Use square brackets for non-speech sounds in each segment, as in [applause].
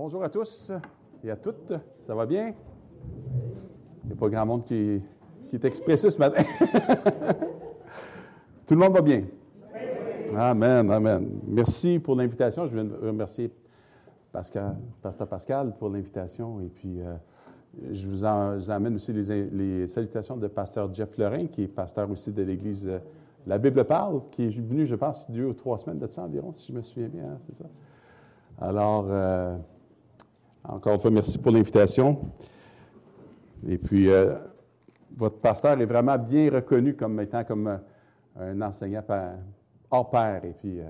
Bonjour à tous et à toutes. Ça va bien? Il n'y a pas grand monde qui, qui est expressif ce matin. [laughs] Tout le monde va bien? Amen, amen. Merci pour l'invitation. Je veux remercier Pascal, Pasteur Pascal pour l'invitation. Et puis, euh, je vous, amène aussi les, salutations de Pasteur Jeff Lorrain, qui est pasteur aussi de l'Église euh, La Bible parle, qui est venu, je pense, deux ou trois semaines de ça environ, si je me souviens bien, hein, c'est ça? Alors, euh, encore une fois, merci pour l'invitation. Et puis, votre pasteur est vraiment bien reconnu comme étant comme un enseignant hors pair. Et puis,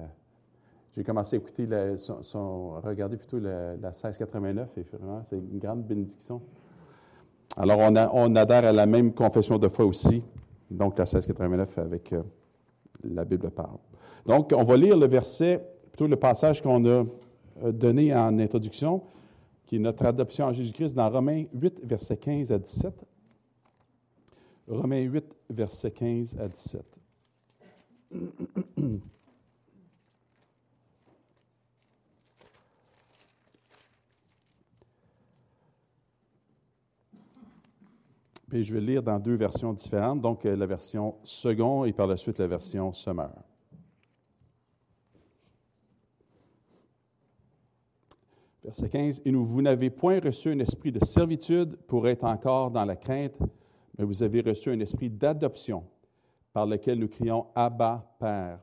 j'ai commencé à écouter, son, regarder plutôt la, 1689 et vraiment, c'est une grande bénédiction. Alors, on, on, adhère à la même confession de foi aussi, donc la 1689 avec euh, la Bible parle. Donc, on va lire le verset, plutôt le passage qu'on a euh, donné en introduction, qui est notre adoption en Jésus-Christ dans Romains 8, verset 15 à 17. Romains 8, verset 15 à 17. Puis je vais lire dans deux versions différentes, donc euh, la version second et par la suite la version semeur. Verset 15. Et nous, vous n'avez point reçu un esprit de servitude pour être encore dans la crainte, mais vous avez reçu un esprit d'adoption par lequel nous crions Abba, Père.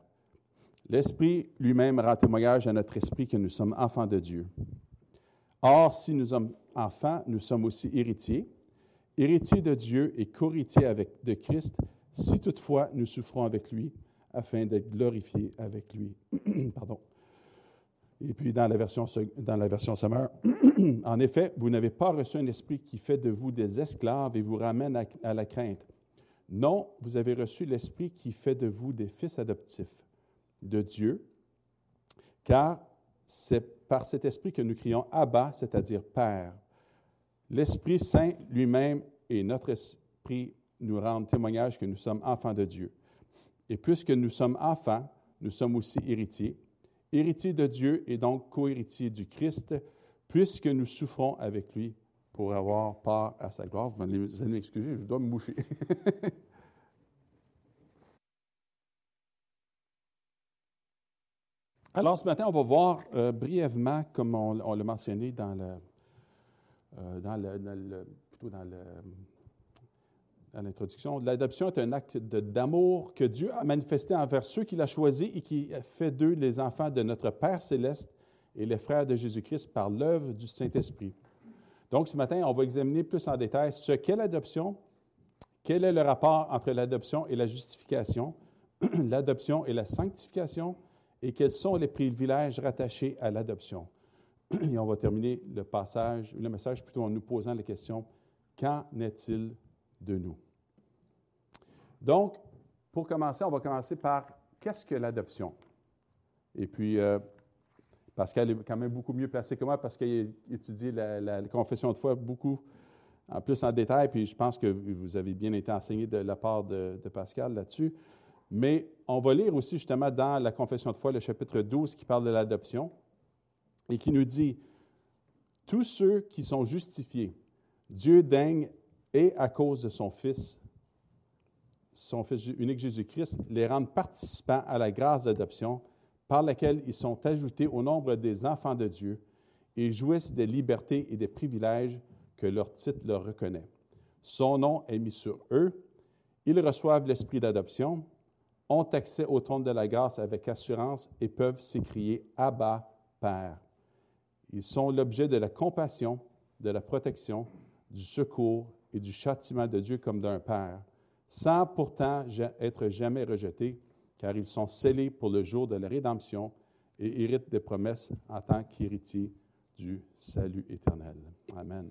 L'Esprit lui-même rend témoignage à notre esprit que nous sommes enfants de Dieu. Or, si nous sommes enfants, nous sommes aussi héritiers héritier de Dieu et co-héritier avec, de Christ, si toutefois nous souffrons avec lui, afin d'être glorifiés avec lui. [clears throat] Pardon. Et puis dans la version, dans la version [clears throat] en effet, vous n'avez pas reçu un esprit qui fait de vous des esclaves et vous ramène à, à la crainte. Non, vous avez reçu l'esprit qui fait de vous des fils adoptifs de Dieu, car c'est par cet esprit que nous crions Abba, c'est-à-dire Père. L'Esprit Saint lui-même et notre esprit nous rendent témoignage que nous sommes enfants de Dieu. Et puisque nous sommes enfants, nous sommes aussi héritiers, héritiers de Dieu et donc co-héritiers du Christ, puisque nous souffrons avec lui pour avoir part à sa gloire. Vous allez m'excuser, je dois me moucher. [laughs] Alors ce matin, on va voir euh, brièvement, comme on l'a mentionné dans le, euh, dans, le, plutôt dans l'introduction. L'adoption est un acte d'amour que Dieu a manifesté envers ceux qu'il a choisis et qui fait d'eux les enfants de notre Père céleste et les frères de Jésus-Christ par l'œuvre du Saint-Esprit. Donc, ce matin, on va examiner plus en détail ce qu'est l'adoption, quel est le rapport entre l'adoption et la justification, [clears throat] l'adoption et la sanctification, et quels sont les privilèges rattachés à l'adoption. [clears throat] Et on va terminer le passage, le message plutôt en nous posant la question Qu'en est-il de nous? Donc, pour commencer, on va commencer par qu'est-ce que l'adoption? Et puis, euh, Pascal est quand même beaucoup mieux placé que moi parce qu'il étudie la, la, confession de foi beaucoup en plus en détail, puis je pense que vous avez bien été enseigné de la part de, de Pascal là-dessus. Mais on va lire aussi justement dans la confession de foi le chapitre 12 qui parle de l'adoption et qui nous dit, tous ceux qui sont justifiés, Dieu daigne, et à cause de son Fils, son Fils unique Jésus-Christ, les rendre participants à la grâce d'adoption par laquelle ils sont ajoutés au nombre des enfants de Dieu et jouissent des libertés et des privilèges que leur titre leur reconnaît. Son nom est mis sur eux. Ils reçoivent l'esprit d'adoption, ont accès au trône de la grâce avec assurance et peuvent s'écrier Abba, Père. Ils sont l'objet de la compassion, de la protection, du secours et du châtiment de Dieu comme d'un Père, sans pourtant être jamais rejetés, car ils sont scellés pour le jour de la rédemption et héritent des promesses en tant qu'héritiers du salut éternel. Amen.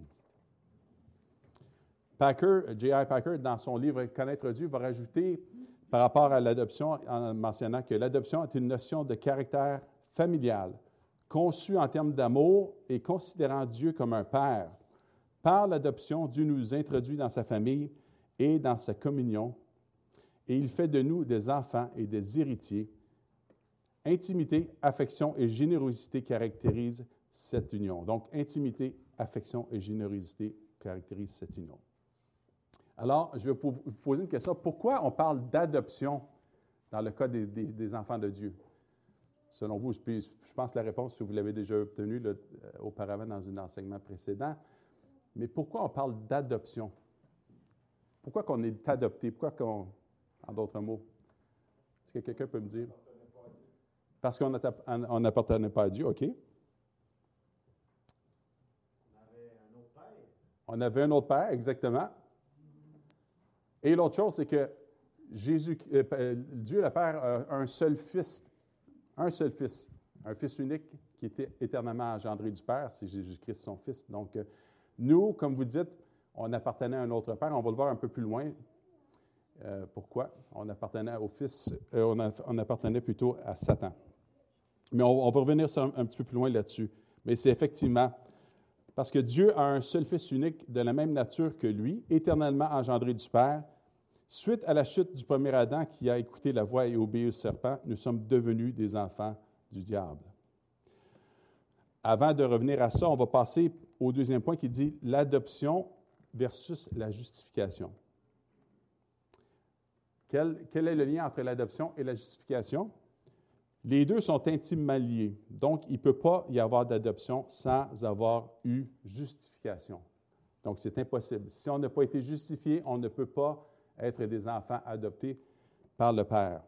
Packer, J.I. Packer, dans son livre Connaître Dieu, va rajouter par rapport à l'adoption en mentionnant que l'adoption est une notion de caractère familial conçu en termes d'amour et considérant Dieu comme un Père. Par l'adoption, Dieu nous introduit dans sa famille et dans sa communion, et il fait de nous des enfants et des héritiers. Intimité, affection et générosité caractérisent cette union. Donc, intimité, affection et générosité caractérisent cette union. Alors, je vais vous poser une question. Pourquoi on parle d'adoption dans le cas des, enfants de Dieu? Selon vous, je pense que la réponse, vous l'avez déjà obtenue euh, auparavant dans un enseignement précédent, mais pourquoi on parle d'adoption? Pourquoi qu'on est adopté? Pourquoi qu'on, en d'autres mots? Est-ce que quelqu'un peut me dire? Parce qu'on n'appartenait pas à Dieu, OK. On avait un autre père, exactement. Et l'autre chose, c'est que Jésus, euh, euh, Dieu le Père a un seul fils, un seul fils, un fils unique qui était éternellement engendré du Père, c'est Jésus-Christ son fils. Donc, euh, nous, comme vous dites, on appartenait à un autre Père. On va le voir un peu plus loin. pourquoi? On appartenait au Fils, on, appartenait plutôt à Satan. Mais on, va revenir un petit peu plus loin là-dessus. Mais c'est effectivement parce que Dieu a un seul Fils unique de la même nature que lui, éternellement engendré du Père. Suite à la chute du premier Adam qui a écouté la voix et obéi au serpent, nous sommes devenus des enfants du diable. Avant de revenir à ça, on va passer au deuxième point qui dit l'adoption versus la justification. Quel, quel, est le lien entre l'adoption et la justification? Les deux sont intimement liés. Donc, il ne peut pas y avoir d'adoption sans avoir eu justification. Donc, c'est impossible. Si on n'a pas été justifié, on ne peut pas être des enfants adoptés par le Père.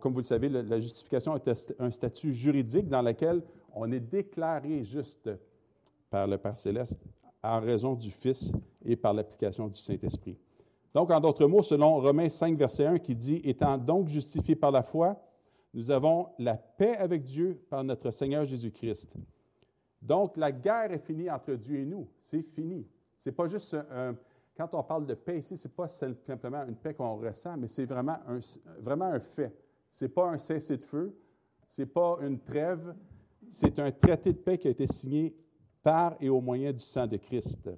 comme vous le savez, la justification est un statut juridique dans lequel on est déclaré juste par le Père céleste en raison du Fils et par l'application du Saint-Esprit. Donc, en d'autres mots, selon Romains 5, verset 1, qui dit, Étant donc justifié par la foi, nous avons la paix avec Dieu par notre Seigneur Jésus-Christ. Donc, la guerre est finie entre Dieu et nous. C'est fini. C'est pas juste un, quand on parle de paix ici, ce n'est pas simplement une paix qu'on ressent, mais c'est vraiment un, vraiment un fait. Ce n'est pas un cessez-de-feu, ce n'est pas une trêve, c'est un traité de paix qui a été signé par et au moyen du sang de Christ.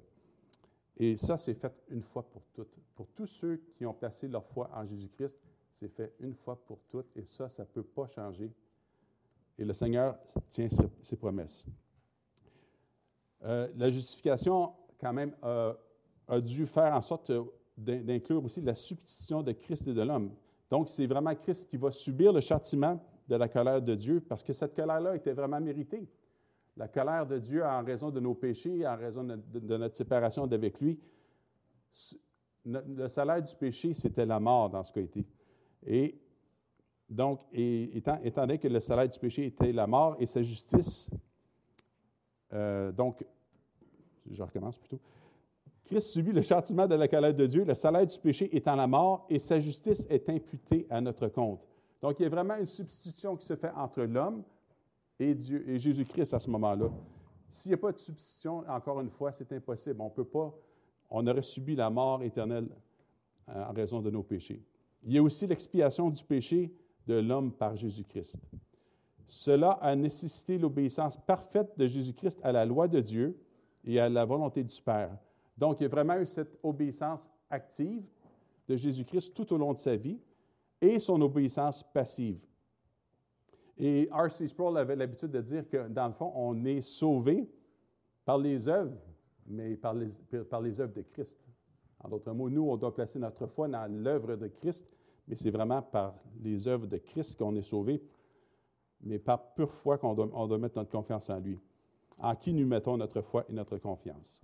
Et ça, c'est fait une fois pour toutes. Pour tous ceux qui ont placé leur foi en Jésus-Christ, c'est fait une fois pour toutes et ça, ça ne peut pas changer. Et le Seigneur tient ses, promesses. Euh, la justification, quand même, a dû faire en sorte d'inclure aussi la substitution de Christ et de l'homme. Donc, c'est vraiment Christ qui va subir le châtiment de la colère de Dieu parce que cette colère-là était vraiment méritée. La colère de Dieu en raison de nos péchés, en raison de, notre séparation d'avec lui. Le salaire du péché, c'était la mort dans ce cas été. Et donc, étant, donné que le salaire du péché était la mort et sa justice, euh, donc, je recommence plutôt. Christ subit le châtiment de la colère de Dieu, le salaire du péché étant la mort, et sa justice est imputée à notre compte. Donc, il y a vraiment une substitution qui se fait entre l'homme et Dieu et Jésus-Christ à ce moment-là. S'il n'y a pas de substitution, encore une fois, c'est impossible. On peut pas, on aurait subi la mort éternelle euh, en raison de nos péchés. Il y a aussi l'expiation du péché de l'homme par Jésus-Christ. Cela a nécessité l'obéissance parfaite de Jésus-Christ à la loi de Dieu et à la volonté du Père. Donc, il y a vraiment eu cette obéissance active de Jésus-Christ tout au long de sa vie et son obéissance passive. Et R.C. Sproul avait l'habitude de dire que, dans le fond, on est sauvé par les œuvres, mais par les, par les œuvres de Christ. En d'autres mots, nous, on doit placer notre foi dans l'œuvre de Christ, mais c'est vraiment par les œuvres de Christ qu'on est sauvé, mais par pure foi qu'on doit, doit mettre notre confiance en lui. En qui nous mettons notre foi et notre confiance.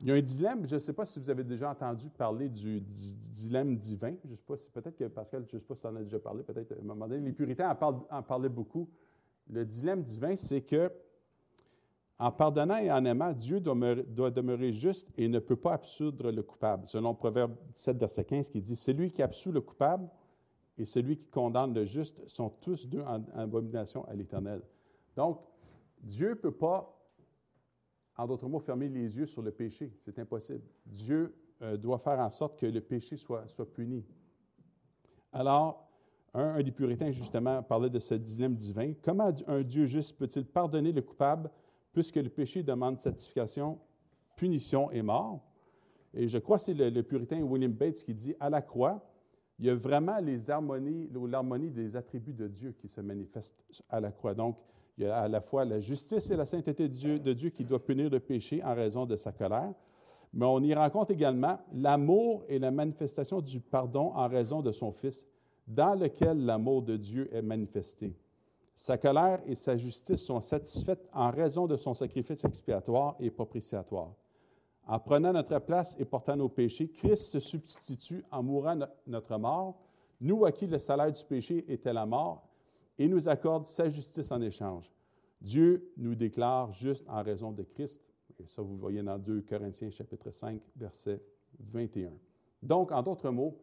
Il y a un dilemme, je ne sais pas si vous avez déjà entendu parler du, dilemme divin. Je ne sais pas si peut-être que Pascal, je ne sais pas si tu en as déjà parlé, peut-être à un moment donné. Les puritains en, en parlaient beaucoup. Le dilemme divin, c'est que en pardonnant et en aimant, Dieu doit demeurer juste et ne peut pas absoudre le coupable. Selon Proverbe 17, verset 15, qui dit Celui qui absout le coupable et celui qui condamne le juste sont tous deux en, abomination à l'Éternel. Donc, Dieu ne peut pas en d'autres mots, fermer les yeux sur le péché. C'est impossible. Dieu euh, doit faire en sorte que le péché soit, puni. Alors, un, des puritains, justement, parlait de ce dilemme divin. Comment un Dieu juste peut-il pardonner le coupable puisque le péché demande satisfaction, punition et mort? Et je crois que c'est le, puritain William Bates qui dit à la croix, il y a vraiment l'harmonie des attributs de Dieu qui se manifestent à la croix. Donc, Il y a à la fois la justice et la sainteté de Dieu, qui doit punir le péché en raison de sa colère, mais on y rencontre également l'amour et la manifestation du pardon en raison de son Fils, dans lequel l'amour de Dieu est manifesté. Sa colère et sa justice sont satisfaites en raison de son sacrifice expiatoire et propitiatoire. En prenant notre place et portant nos péchés, Christ se substitue en mourant notre mort, nous à qui le salaire du péché était la mort, et nous accorde sa justice en échange. Dieu nous déclare juste en raison de Christ. Et ça, vous voyez dans 2 Corinthiens chapitre 5, verset 21. Donc, en d'autres mots,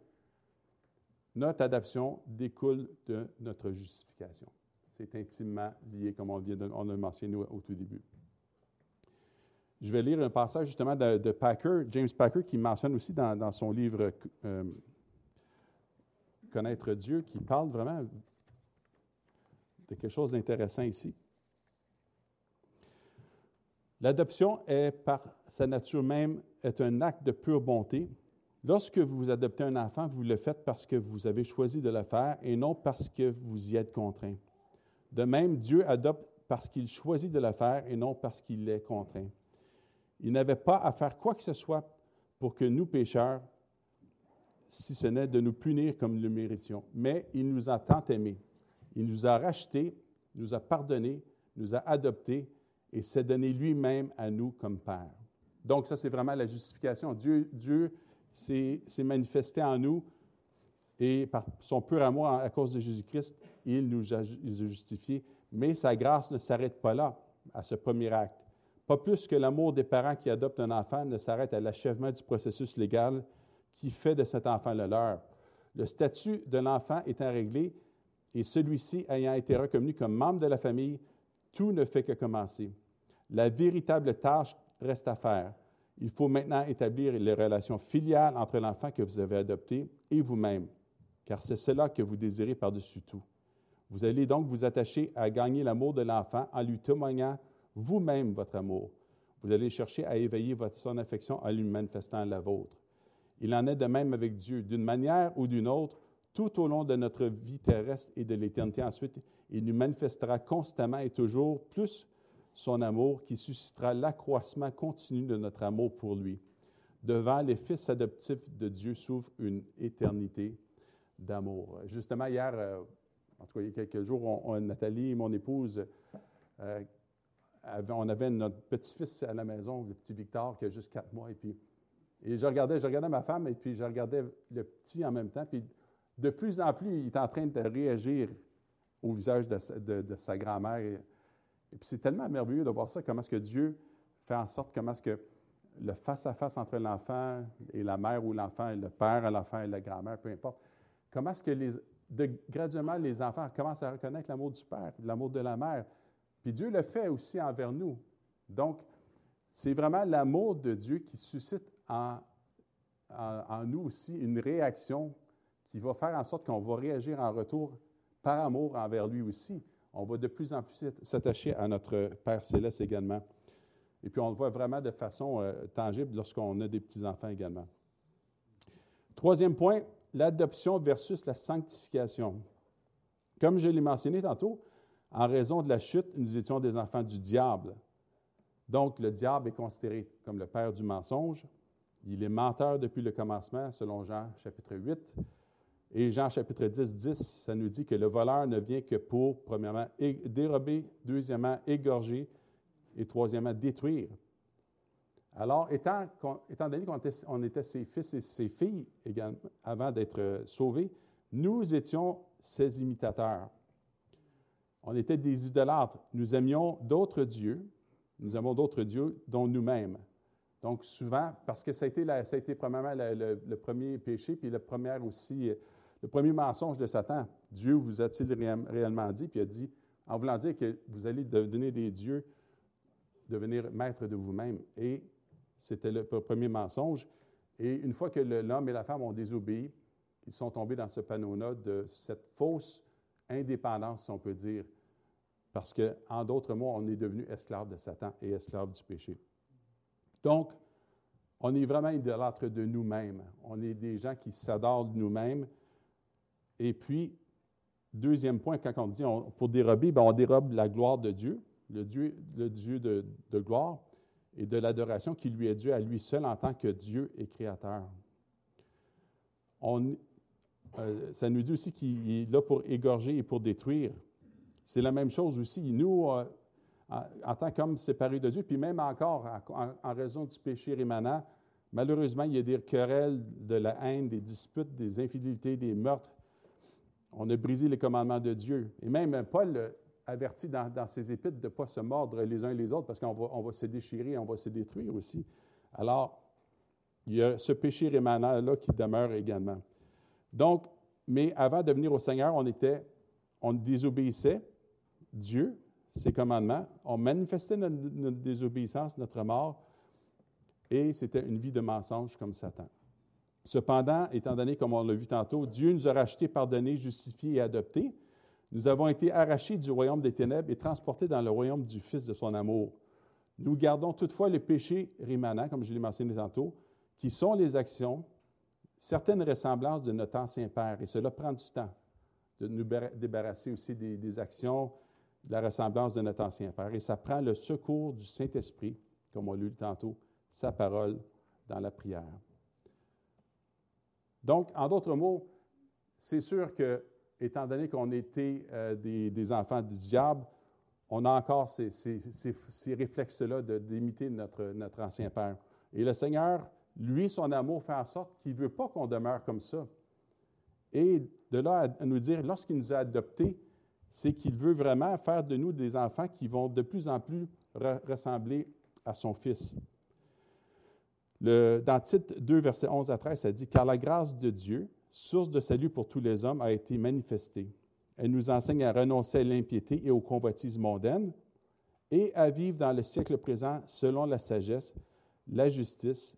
notre adoption découle de notre justification. C'est intimement lié, comme on vient de, on a mentionné au, tout début. Je vais lire un passage justement de, Packer, James Packer, qui mentionne aussi dans, son livre euh, Connaître Dieu, qui parle vraiment de quelque chose d'intéressant ici. L'adoption est, par sa nature même, est un acte de pure bonté. Lorsque vous adoptez un enfant, vous le faites parce que vous avez choisi de le faire et non parce que vous y êtes contraint. De même, Dieu adopte parce qu'il choisit de le faire et non parce qu'il est contraint. Il n'avait pas à faire quoi que ce soit pour que nous, pécheurs, si ce n'est de nous punir comme nous le méritions, mais il nous a tant aimés. Il nous a rachetés, nous a pardonnés, nous a adoptés et s'est donné lui-même à nous comme Père. Donc, ça, c'est vraiment la justification. Dieu, Dieu s'est manifesté en nous et par son pur amour à cause de Jésus-Christ, il nous a, justifiés. Mais sa grâce ne s'arrête pas là, à ce premier acte. Pas plus que l'amour des parents qui adoptent un enfant ne s'arrête à l'achèvement du processus légal qui fait de cet enfant le leur. Le statut de l'enfant étant réglé et celui-ci ayant été reconnu comme membre de la famille, tout ne fait que commencer. La véritable tâche reste à faire. Il faut maintenant établir les relations filiales entre l'enfant que vous avez adopté et vous-même car c'est cela que vous désirez par-dessus tout. Vous allez donc vous attacher à gagner l'amour de l'enfant en lui témoignant vous-même votre amour. Vous allez chercher à éveiller votre, son affection en lui manifestant la vôtre. Il en est de même avec Dieu. D'une manière ou d'une autre, tout au long de notre vie terrestre et de l'éternité ensuite, il nous manifestera constamment et toujours plus son amour qui suscitera l'accroissement continu de notre amour pour lui. Devant les fils adoptifs de Dieu s'ouvre une éternité d'amour. Justement, hier, euh, en tout cas, il y a quelques jours, Nathalie et mon épouse, euh, on avait notre petit-fils à la maison, le petit Victor, qui a juste quatre mois. Et puis, et je regardais, je regardais ma femme et puis je regardais le petit en même temps. Puis de plus en plus, il est en train de réagir au visage de, sa grand-mère. Et, puis c'est tellement merveilleux de voir ça, comment est-ce que Dieu fait en sorte, comment est-ce que le face-à-face entre l'enfant et la mère ou l'enfant, et le père à l'enfant et la grand-mère, peu importe, Comment est-ce que les, graduellement les enfants commencent à reconnaître l'amour du Père, l'amour de la mère. Puis Dieu le fait aussi envers nous. Donc, c'est vraiment l'amour de Dieu qui suscite en, nous aussi une réaction qui va faire en sorte qu'on va réagir en retour par amour envers lui aussi. On va de plus en plus s'attacher à notre Père céleste également. Et puis on le voit vraiment de façon euh, tangible lorsqu'on a des petits-enfants également. Troisième point, l'adoption versus la sanctification. Comme je l'ai mentionné tantôt, en raison de la chute, nous étions des enfants du diable. Donc, le diable est considéré comme le père du mensonge. Il est menteur depuis le commencement, selon Jean chapitre 8. Et Jean chapitre 10, 10, ça nous dit que le voleur ne vient que pour, premièrement, dérober, deuxièmement, égorger et troisièmement, détruire. Alors, étant, donné qu'on était, ses fils et ses filles également, avant d'être euh, sauvés, nous étions ses imitateurs. On était des idolâtres. Nous aimions d'autres dieux. Nous aimons d'autres dieux, dont nous-mêmes. Donc, souvent, parce que ça a été, ça a été premièrement le, premier péché, puis le premier aussi, euh, le premier mensonge de Satan. Dieu vous a-t-il réellement dit? Puis il a dit, en voulant dire que vous allez devenir des dieux, devenir maître de vous-même. Et c'était le premier mensonge. Et une fois que l'homme et la femme ont désobéi, ils sont tombés dans ce panneau-là de cette fausse indépendance, si on peut dire. Parce qu'en d'autres mots, on est devenu esclave de Satan et esclave du péché. Donc, on est vraiment idolâtre de nous-mêmes. On est des gens qui s'adorent de nous-mêmes. Et puis, deuxième point, quand on dit pour dérober, ben, on dérobe la gloire de Dieu, le Dieu, de, gloire et de l'adoration qui lui est due à lui seul en tant que Dieu et Créateur. On, euh, ça nous dit aussi qu'il est là pour égorger et pour détruire. C'est la même chose aussi. Nous, euh, en, tant qu'hommes séparés de Dieu, puis même encore en, raison du péché rémanent, malheureusement, il y a des querelles, de la haine, des disputes, des infidélités, des meurtres. On a brisé les commandements de Dieu. Et même Paul avertit dans, ses épîtres de ne pas se mordre les uns les autres parce qu'on va, se déchirer, on va se détruire aussi. Alors, il y a ce péché rémanent-là qui demeure également. Donc, mais avant de venir au Seigneur, on était, on désobéissait Dieu, ses commandements, on manifestait notre, désobéissance, notre mort, et c'était une vie de mensonge comme Satan. Cependant, étant donné, comme on l'a vu tantôt, Dieu nous a rachetés, pardonnés, justifiés et adoptés, nous avons été arrachés du royaume des ténèbres et transportés dans le royaume du Fils de son amour. Nous gardons toutefois les péchés rémanents, comme je l'ai mentionné tantôt, qui sont les actions, certaines ressemblances de notre ancien Père. Et cela prend du temps de nous débarrasser aussi des, actions, de la ressemblance de notre ancien Père. Et ça prend le secours du Saint-Esprit, comme on l'a lu tantôt, sa parole dans la prière. Donc, en d'autres mots, c'est sûr que, étant donné qu'on était euh, des, enfants du diable, on a encore ces, réflexes-là d'imiter notre, notre ancien Père. Et le Seigneur, lui, son amour fait en sorte qu'il ne veut pas qu'on demeure comme ça. Et de là à nous dire, lorsqu'il nous a adoptés, c'est qu'il veut vraiment faire de nous des enfants qui vont de plus en plus ressembler à son Fils. Dans Tite 2, versets 11 à 13, ça dit Car la grâce de Dieu, source de salut pour tous les hommes, a été manifestée. Elle nous enseigne à renoncer à l'impiété et aux convoitises mondaines et à vivre dans le siècle présent selon la sagesse, la justice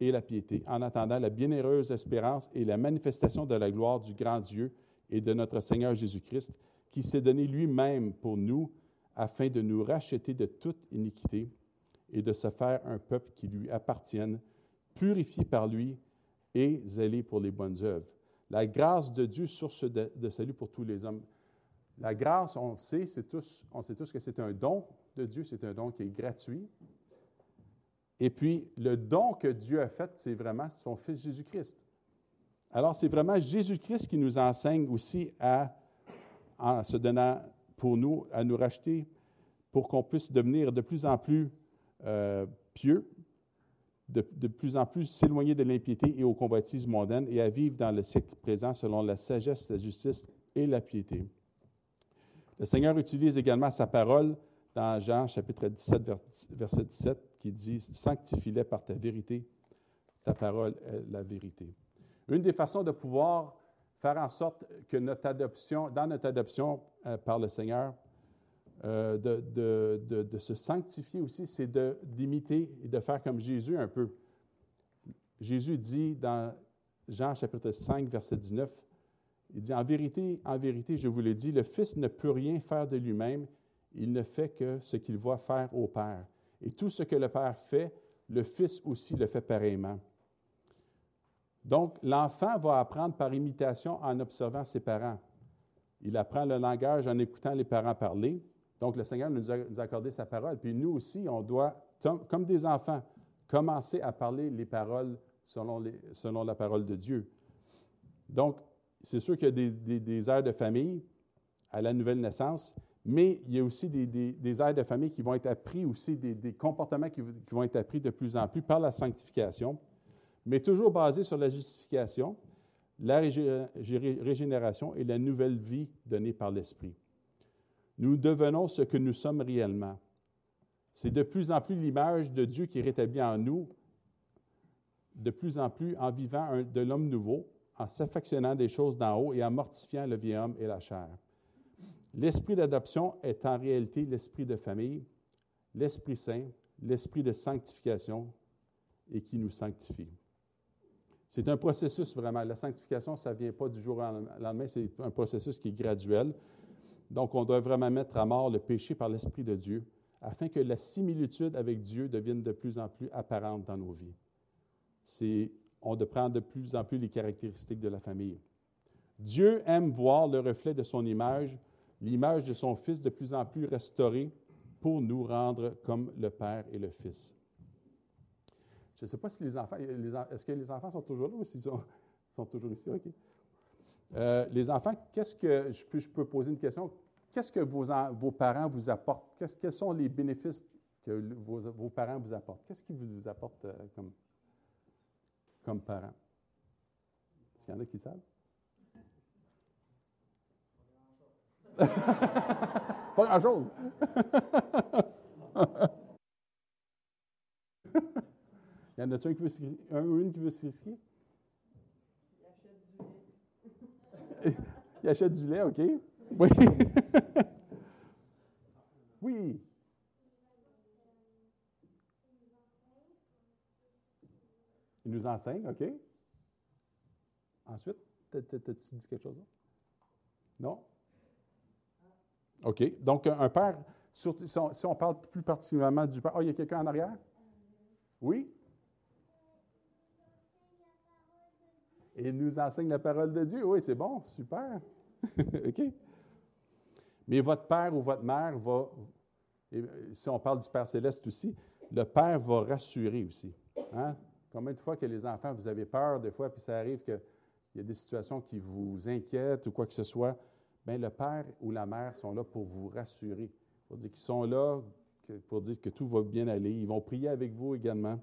et la piété, en attendant la bienheureuse espérance et la manifestation de la gloire du grand Dieu et de notre Seigneur Jésus-Christ, qui s'est donné lui-même pour nous afin de nous racheter de toute iniquité et de se faire un peuple qui lui appartienne, purifié par lui et zélé pour les bonnes œuvres. La grâce de Dieu, source de, salut pour tous les hommes. La grâce, on sait, tous, on sait tous que c'est un don de Dieu, c'est un don qui est gratuit, et puis, le don que Dieu a fait, c'est vraiment son Fils Jésus-Christ. Alors, c'est vraiment Jésus-Christ qui nous enseigne aussi à, en se donnant pour nous, à nous racheter pour qu'on puisse devenir de plus en plus euh, pieux, de, plus en plus s'éloigner de l'impiété et aux convoitises mondaines et à vivre dans le siècle présent selon la sagesse, la justice et la piété. Le Seigneur utilise également sa parole dans Jean chapitre 17, verset 17, qui dit Sanctifie-les par ta vérité, ta parole est la vérité. Une des façons de pouvoir faire en sorte que notre adoption, dans notre adoption euh, par le Seigneur, euh, de, de, se sanctifier aussi, c'est d'imiter et de faire comme Jésus un peu. Jésus dit dans Jean chapitre 5, verset 19, il dit, En vérité, en vérité, je vous le dis, le Fils ne peut rien faire de lui-même, il ne fait que ce qu'il voit faire au Père. Et tout ce que le Père fait, le Fils aussi le fait pareillement. Donc, l'enfant va apprendre par imitation en observant ses parents. Il apprend le langage en écoutant les parents parler. Donc, le Seigneur nous a, accordé sa parole. Puis nous aussi, on doit, comme des enfants, commencer à parler les paroles selon, la parole de Dieu. Donc, c'est sûr qu'il y a des, des, airs de famille à la nouvelle naissance, mais il y a aussi des, des, airs de famille qui vont être appris aussi, des, comportements qui, vont être appris de plus en plus par la sanctification, mais toujours basés sur la justification, la régénération et la nouvelle vie donnée par l'Esprit. Nous devenons ce que nous sommes réellement. C'est de plus en plus l'image de Dieu qui est rétablie en nous, de plus en plus en vivant de l'homme nouveau, en s'affectionnant des choses d'en haut et en mortifiant le vieil homme et la chair. L'esprit d'adoption est en réalité l'esprit de famille, l'Esprit Saint, l'esprit de sanctification et qui nous sanctifie. C'est un processus vraiment. La sanctification, ça ne vient pas du jour au lendemain, c'est un processus qui est graduel. Donc, on doit vraiment mettre à mort le péché par l'Esprit de Dieu afin que la similitude avec Dieu devienne de plus en plus apparente dans nos vies. On doit prendre de plus en plus les caractéristiques de la famille. Dieu aime voir le reflet de son image, l'image de son Fils de plus en plus restaurée pour nous rendre comme le Père et le Fils. Je ne sais pas si les enfants, est-ce que les enfants sont toujours là ou s'ils sont, sont, toujours ici? Euh, les enfants, qu'est-ce que, je peux, poser une question, qu'est-ce que vos, vos parents vous apportent? Quels sont les bénéfices que vos, vos parents vous apportent? Qu'est-ce qu'ils vous apportent euh, comme, comme parents? Est-ce qu'il y en a qui savent? [laughs] Pas grand-chose. [laughs] Il y en a-t-il un qui une qui veut s'inscrire? Il achète du lait, OK? Oui. [laughs] oui. Il nous enseigne, OK? Ensuite, t'as-tu dit quelque chose? Non? OK. Donc, un père, si on, parle plus particulièrement du père. oh, il y a quelqu'un en arrière? Oui? Et il nous enseigne la parole de Dieu. Oui, c'est bon, super. [laughs] OK? Mais votre père ou votre mère va, si on parle du Père céleste aussi, le père va rassurer aussi. Hein? Combien de fois que les enfants, vous avez peur des fois, puis ça arrive qu'il y a des situations qui vous inquiètent ou quoi que ce soit, bien, le père ou la mère sont là pour vous rassurer, pour dire qu'ils sont là, pour dire que tout va bien aller. Ils vont prier avec vous également.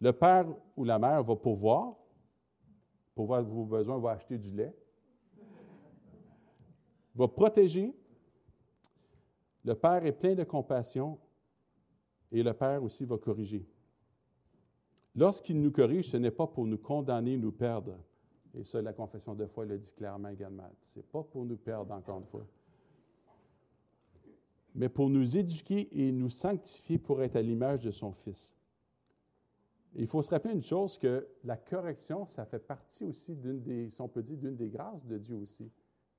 Le père ou la mère va pourvoir, pour voir vos besoins, va acheter du lait, va protéger. Le père est plein de compassion et le père aussi va corriger. Lorsqu'il nous corrige, ce n'est pas pour nous condamner, nous perdre, et ça, la confession de foi le dit clairement également. Ce n'est pas pour nous perdre, encore une fois, mais pour nous éduquer et nous sanctifier pour être à l'image de son Fils. Il faut se rappeler une chose, que la correction, ça fait partie aussi d'une des, si on peut dire, d'une des grâces de Dieu aussi.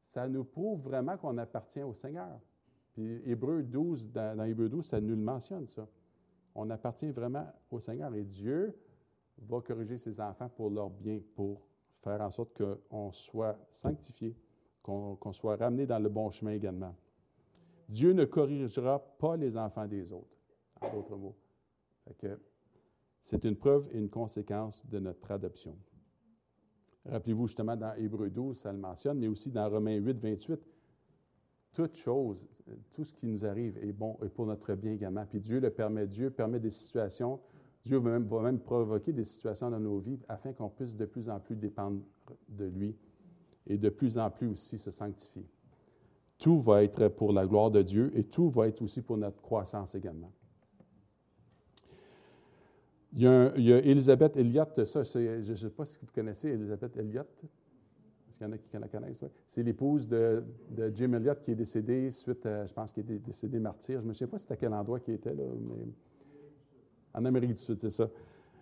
Ça nous prouve vraiment qu'on appartient au Seigneur. Puis Hébreu 12, dans, Hébreu 12, ça nous le mentionne, ça. On appartient vraiment au Seigneur et Dieu va corriger ses enfants pour leur bien, pour faire en sorte qu'on soit sanctifié, qu'on soit ramené dans le bon chemin également. Dieu ne corrigera pas les enfants des autres, en d'autres mots. C'est une preuve et une conséquence de notre adoption. Rappelez-vous justement dans Hébreu 12, ça le mentionne, mais aussi dans Romains 8, 28, toute chose, tout ce qui nous arrive est bon et pour notre bien également. Puis Dieu le permet. Dieu permet des situations Dieu va même, va même, provoquer des situations dans nos vies afin qu'on puisse de plus en plus dépendre de lui et de plus en plus aussi se sanctifier. Tout va être pour la gloire de Dieu et tout va être aussi pour notre croissance également. Il y a, il y a Elisabeth Elliott, ça, je ne sais pas si vous connaissez Elisabeth Elliott. Est-ce qu'il y en a qui la connaissent? C'est l'épouse de, Jim Elliott qui est décédé suite, à, je pense qu'il est décédé martyr. Je ne sais pas c'était à quel endroit qui était, là, mais en Amérique du Sud, c'est ça.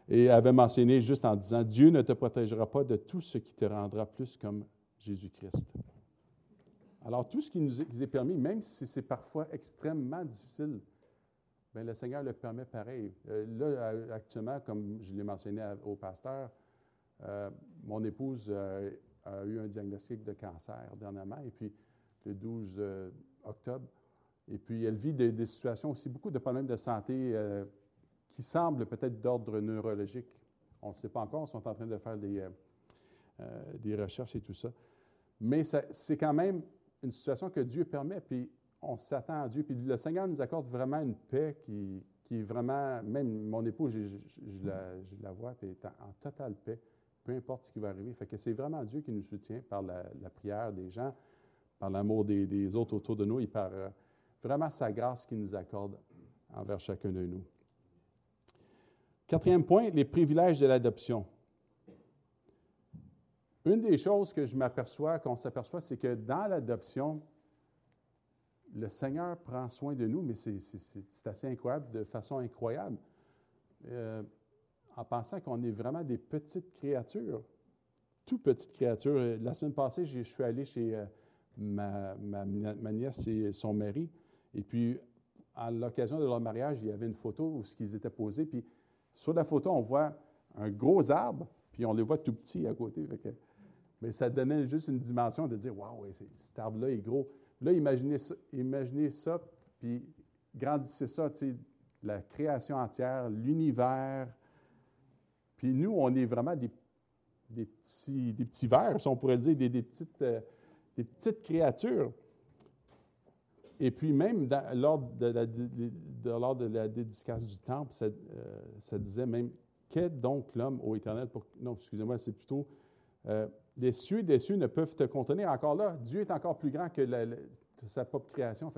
Et avait mentionné juste en disant, Dieu ne te protégera pas de tout ce qui te rendra plus comme Jésus-Christ. Alors, tout ce qui nous est, permis, même si c'est parfois extrêmement difficile, bien, le Seigneur le permet pareil. Euh, là, actuellement, comme je l'ai mentionné au pasteur, euh, mon épouse euh, a eu un diagnostic de cancer dernièrement, et puis le 12 octobre. Et puis, elle vit des, des, situations aussi, beaucoup de problèmes de santé qui semble peut-être d'ordre neurologique. On ne sait pas encore, on sont en train de faire des, euh, euh, des recherches et tout ça. Mais c'est quand même une situation que Dieu permet, puis on s'attend à Dieu. Puis le Seigneur nous accorde vraiment une paix qui, qui est vraiment, même mon époux, je, la, vois, puis est en, totale paix, peu importe ce qui va arriver. Fait que c'est vraiment Dieu qui nous soutient par la, prière des gens, par l'amour des, autres autour de nous et par euh, vraiment sa grâce qu'il nous accorde envers chacun de nous. Quatrième point, les privilèges de l'adoption. Une des choses que je m'aperçois, qu'on s'aperçoit, c'est que dans l'adoption, le Seigneur prend soin de nous, mais c'est assez incroyable, de façon incroyable, euh, en pensant qu'on est vraiment des petites créatures, tout petites créatures. La semaine passée, je suis allé chez euh, ma, ma, nièce et son mari, et puis à l'occasion de leur mariage, il y avait une photo où ils étaient posés, puis sur la photo, on voit un gros arbre, puis on les voit tout petits à côté. Mais ça donnait juste une dimension de dire Waouh, cet arbre-là est gros. Là, imaginez ça, imaginez ça puis grandissez ça, la création entière, l'univers. Puis nous, on est vraiment des, petits, des petits vers, on pourrait dire, des, petites, euh, des petites créatures. Et puis même lors, de la, de, dédicace du temple, ça, euh, disait même Qu'est donc l'homme au éternel. Non, excusez-moi, c'est plutôt. Euh, les cieux des cieux ne peuvent te contenir. Encore là, Dieu est encore plus grand que sa propre création.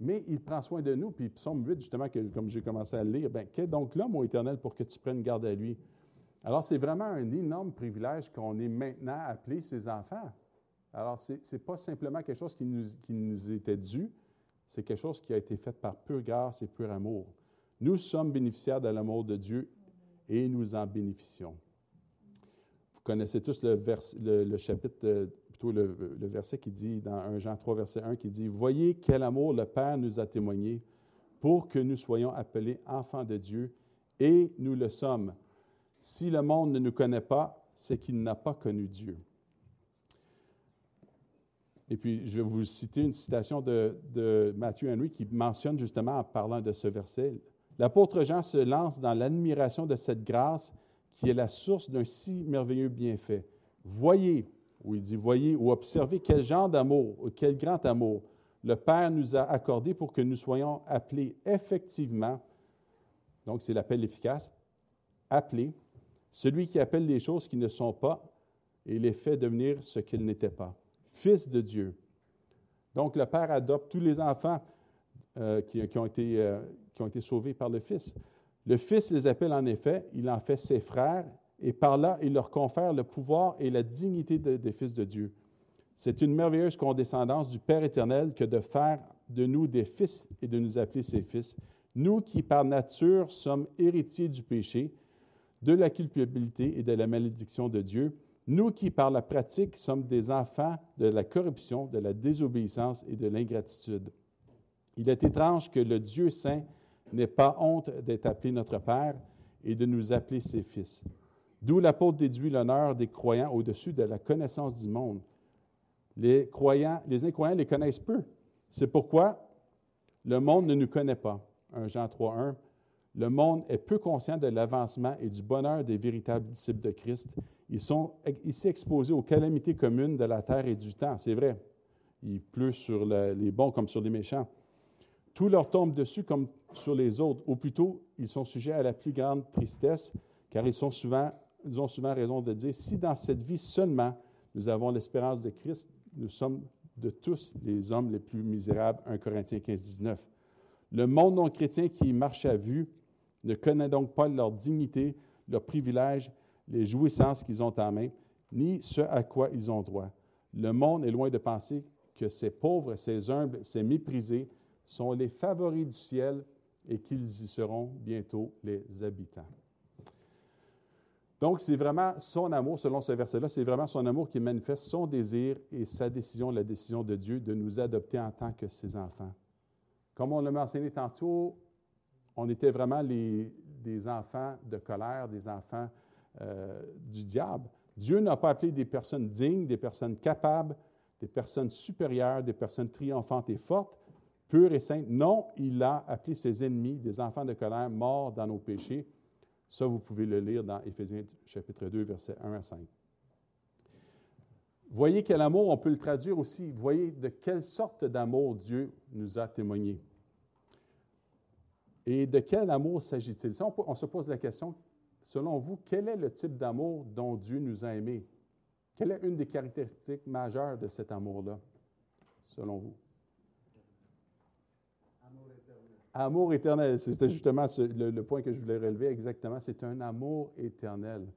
Mais il prend soin de nous. Puis psaume 8, justement, comme j'ai commencé à le lire, ben, qu'est donc l'homme au éternel pour que tu prennes garde à lui? Alors, c'est vraiment un énorme privilège qu'on est maintenant appelé ses enfants. Alors, ce n'est pas simplement quelque chose qui nous, qui nous était dû, c'est quelque chose qui a été fait par pure grâce et pur amour. Nous sommes bénéficiaires de l'amour de Dieu et nous en bénéficions. Connaissez tous le, chapitre, euh, plutôt le, le, verset qui dit, dans 1 Jean 3, verset 1, qui dit, Voyez quel amour le Père nous a témoigné pour que nous soyons appelés enfants de Dieu, et nous le sommes. Si le monde ne nous connaît pas, c'est qu'il n'a pas connu Dieu. Et puis, je vais vous citer une citation de, de Matthew Henry qui mentionne justement en parlant de ce verset. L'apôtre Jean se lance dans l'admiration de cette grâce qui est la source d'un si merveilleux bienfait. Voyez, ou il dit, voyez ou observez quel genre d'amour, quel grand amour le Père nous a accordé pour que nous soyons appelés effectivement, donc c'est l'appel efficace, appelés, celui qui appelle les choses qui ne sont pas et les fait devenir ce qu'ils n'étaient pas fils de Dieu. Donc, le Père adopte tous les enfants euh, qui, ont été, euh, qui ont été sauvés par le Fils. Le Fils les appelle en effet, il en fait ses frères, et par là, il leur confère le pouvoir et la dignité des fils de Dieu. C'est une merveilleuse condescendance du Père éternel que de faire de nous des fils et de nous appeler ses fils. Nous qui, par nature, sommes héritiers du péché, de la culpabilité et de la malédiction de Dieu, nous qui, par la pratique, sommes des enfants de la corruption, de la désobéissance et de l'ingratitude. Il est étrange que le Dieu saint n'ait pas honte d'être appelé notre Père et de nous appeler ses fils. D'où l'apôtre déduit l'honneur des croyants au-dessus de la connaissance du monde. Les croyants, les incroyants les connaissent peu. C'est pourquoi le monde ne nous connaît pas. 1 Jean 3.1. Le monde est peu conscient de l'avancement et du bonheur des véritables disciples de Christ ils sont ici exposés aux calamités communes de la terre et du temps, c'est vrai. Il pleut sur les bons comme sur les méchants. Tout leur tombe dessus comme sur les autres, ou plutôt, ils sont sujets à la plus grande tristesse, car ils, souvent, ils ont souvent raison de dire, si dans cette vie seulement nous avons l'espérance de Christ, nous sommes de tous les hommes les plus misérables. 1 Corinthiens 15, 19. Le monde non chrétien qui marche à vue ne connaît donc pas leur dignité, leur privilège les jouissances qu'ils ont en main, ni ce à quoi ils ont droit. Le monde est loin de penser que ces pauvres, ces humbles, ces méprisés sont les favoris du ciel et qu'ils y seront bientôt les habitants. Donc, c'est vraiment son amour, selon ce verset-là, c'est vraiment son amour qui manifeste son désir et sa décision, la décision de Dieu de nous adopter en tant que ses enfants. Comme on l'a mentionné tantôt, on était vraiment des enfants de colère, des enfants euh, du diable. Dieu n'a pas appelé des personnes dignes, des personnes capables, des personnes supérieures, des personnes triomphantes et fortes, pures et saintes. Non, il a appelé ses ennemis des enfants de colère morts dans nos péchés. Ça, vous pouvez le lire dans Éphésiens chapitre 2, versets 1 à 5. Voyez quel amour, on peut le traduire aussi. Voyez de quelle sorte d'amour Dieu nous a témoigné. Et de quel amour s'agit-il? on, on, se pose la question, Selon vous, quel est le type d'amour dont Dieu nous a aimés? Quelle est une des caractéristiques majeures de cet amour-là, selon vous? Amour éternel. Amour éternel. C'était justement le, point que je voulais relever exactement. C'est un amour éternel.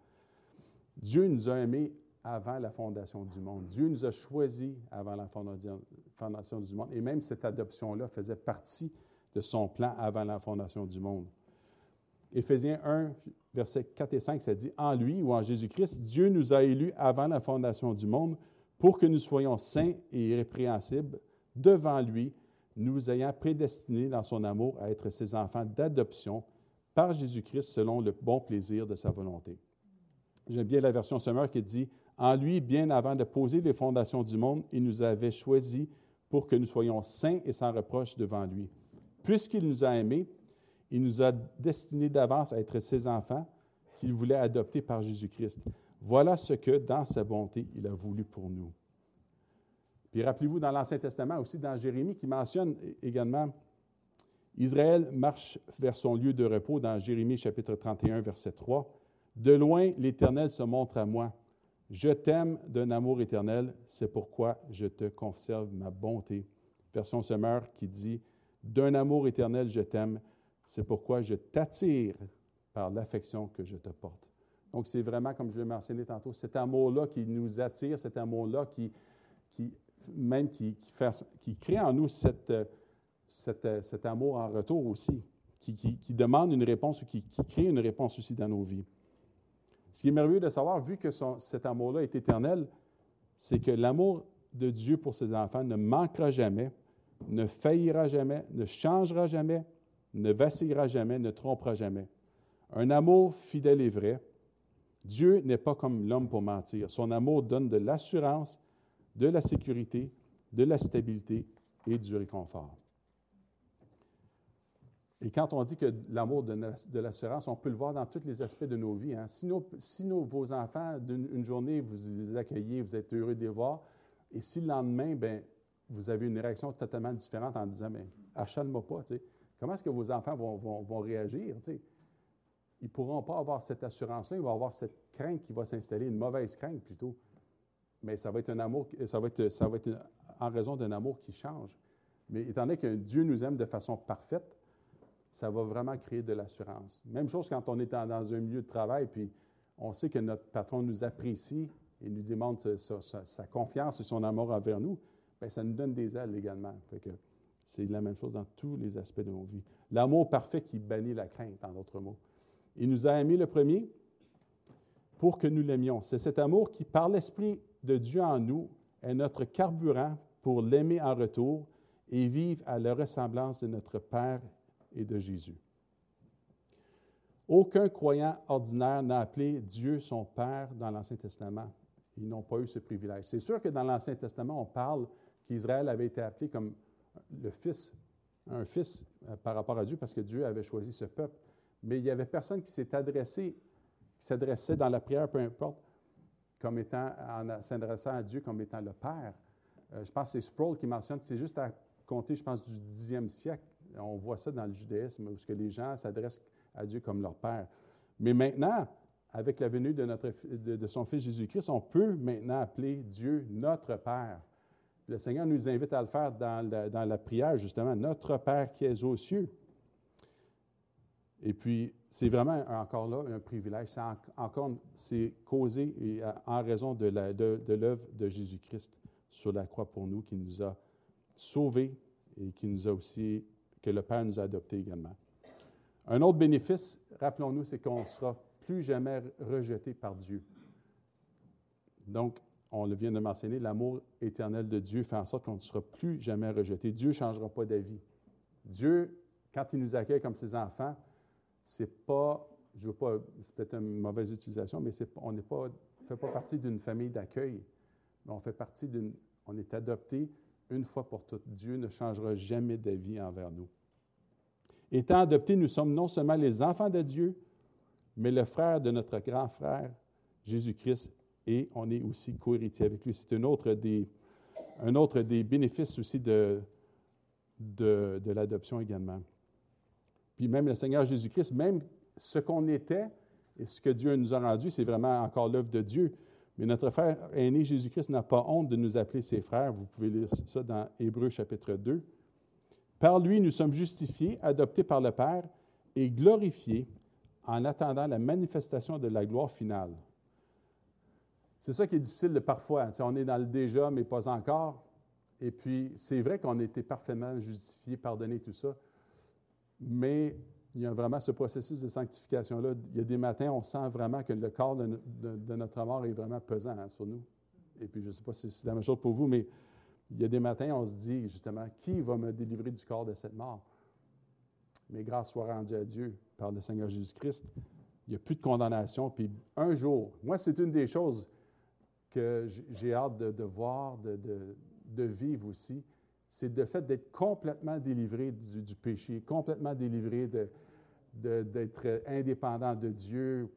Dieu nous a aimés avant la fondation du monde. Dieu nous a choisis avant la fondation du monde. Et même cette adoption-là faisait partie de son plan avant la fondation du monde. Éphésiens 1, versets 4 et 5, ça dit En lui ou en Jésus-Christ, Dieu nous a élus avant la fondation du monde pour que nous soyons saints et irrépréhensibles devant lui, nous ayant prédestinés dans son amour à être ses enfants d'adoption par Jésus-Christ selon le bon plaisir de sa volonté. J'aime bien la version Summer qui dit En lui, bien avant de poser les fondations du monde, il nous avait choisis pour que nous soyons saints et sans reproche devant lui. Puisqu'il nous a aimés, il nous a destinés d'avance à être ses enfants qu'il voulait adopter par Jésus-Christ. Voilà ce que, dans sa bonté, il a voulu pour nous. Puis rappelez-vous dans l'Ancien Testament, aussi dans Jérémie, qui mentionne également Israël marche vers son lieu de repos dans Jérémie chapitre 31, verset 3. De loin, l'Éternel se montre à moi. Je t'aime d'un amour éternel, c'est pourquoi je te conserve ma bonté. Version Semeur qui dit D'un amour éternel, je t'aime, c'est pourquoi je t'attire par l'affection que je te porte. Donc, c'est vraiment, comme je l'ai mentionné tantôt, cet amour-là qui nous attire, cet amour-là qui, qui, même qui, crée en nous cette, cet amour en retour aussi, qui, demande une réponse qui, crée une réponse aussi dans nos vies. Ce qui est merveilleux de savoir, vu que cet amour-là est éternel, c'est que l'amour de Dieu pour ses enfants ne manquera jamais, ne faillira jamais, ne changera jamais, ne vacillera jamais, ne trompera jamais. Un amour fidèle et vrai. Dieu n'est pas comme l'homme pour mentir. Son amour donne de l'assurance, de la sécurité, de la stabilité et du réconfort. Et quand on dit que l'amour de l'assurance, on peut le voir dans tous les aspects de nos vies. Hein. Si, si vos enfants, d'une journée, vous les accueillez, vous êtes heureux de les voir, et si le lendemain, ben, vous avez une réaction totalement différente en disant, mais achète-moi pas, comment est-ce que vos enfants vont, vont, réagir? Ils ne pourront pas avoir cette assurance-là, ils vont avoir cette crainte qui va s'installer, une mauvaise crainte plutôt. Mais ça va être un amour, ça va être, en raison d'un amour qui change. Mais étant donné que Dieu nous aime de façon parfaite, ça va vraiment créer de l'assurance. Même chose quand on est dans un milieu de travail, puis on sait que notre patron nous apprécie et nous demande sa, confiance et son amour envers nous, bien, ça nous donne des ailes également. c'est la même chose dans tous les aspects de nos vies. L'amour parfait qui bannit la crainte, en d'autres mots. Il nous a aimés le premier pour que nous l'aimions. C'est cet amour qui, par l'Esprit de Dieu en nous, est notre carburant pour l'aimer en retour et vivre à la ressemblance de notre Père et de Jésus. Aucun croyant ordinaire n'a appelé Dieu son Père dans l'Ancien Testament. Ils n'ont pas eu ce privilège. C'est sûr que dans l'Ancien Testament, on parle qu'Israël avait été appelé comme le fils, un fils euh, par rapport à Dieu parce que Dieu avait choisi ce peuple. Mais il n'y avait personne qui s'est adressé, s'adressait dans la prière, peu importe, comme étant, en s'adressant à Dieu comme étant le Père. Euh, je pense que c'est Sproul qui mentionne c'est juste à compter, je pense, du dixième siècle on voit ça dans le judaïsme, où que les gens s'adressent à Dieu comme leur Père. Mais maintenant, avec la venue de, notre, de, son Fils Jésus-Christ, on peut maintenant appeler Dieu notre Père. Le Seigneur nous invite à le faire dans la, dans la prière, justement, notre Père qui est aux cieux. Et puis, c'est vraiment encore là un privilège. C'est encore, c'est causé et en raison de l'œuvre de, de Jésus-Christ sur la croix pour nous, qui nous a sauvés et qui nous a aussi que le Père nous a adoptés également. Un autre bénéfice, rappelons-nous, c'est qu'on ne sera plus jamais rejeté par Dieu. Donc, on le vient de mentionner, l'amour éternel de Dieu fait en sorte qu'on ne sera plus jamais rejeté. Dieu ne changera pas d'avis. Dieu, quand il nous accueille comme ses enfants, c'est pas, je veux pas, c'est peut-être une mauvaise utilisation, mais on n'est pas, fait pas partie d'une famille d'accueil. On fait partie d'une, on est adopté une fois pour toutes. Dieu ne changera jamais d'avis envers nous. Étant adoptés, nous sommes non seulement les enfants de Dieu, mais le frère de notre grand frère, Jésus-Christ, et on est aussi co-héritier avec lui. C'est un autre des, un autre des bénéfices aussi de, de l'adoption également. Même le Seigneur Jésus-Christ, même ce qu'on était et ce que Dieu nous a rendu, c'est vraiment encore l'œuvre de Dieu. Mais notre frère aîné Jésus-Christ n'a pas honte de nous appeler ses frères. Vous pouvez lire ça dans Hébreu chapitre 2. Par lui, nous sommes justifiés, adoptés par le Père et glorifiés en attendant la manifestation de la gloire finale. C'est ça qui est difficile de parfois. on est dans le déjà, mais pas encore. Et puis, c'est vrai qu'on a été parfaitement justifié, pardonné, tout ça. Mais il y a vraiment ce processus de sanctification-là. Il y a des matins, on sent vraiment que le corps de, notre mort est vraiment pesant hein, sur nous. Et puis, je ne sais pas si c'est la même chose pour vous, mais il y a des matins, on se dit justement, qui va me délivrer du corps de cette mort? Mais grâce soit rendue à Dieu par le Seigneur Jésus-Christ. Il n'y a plus de condamnation. Puis un jour, moi, c'est une des choses que j'ai hâte de, voir, de, vivre aussi, c'est le fait d'être complètement délivré du, péché, complètement délivré d'être indépendant de Dieu.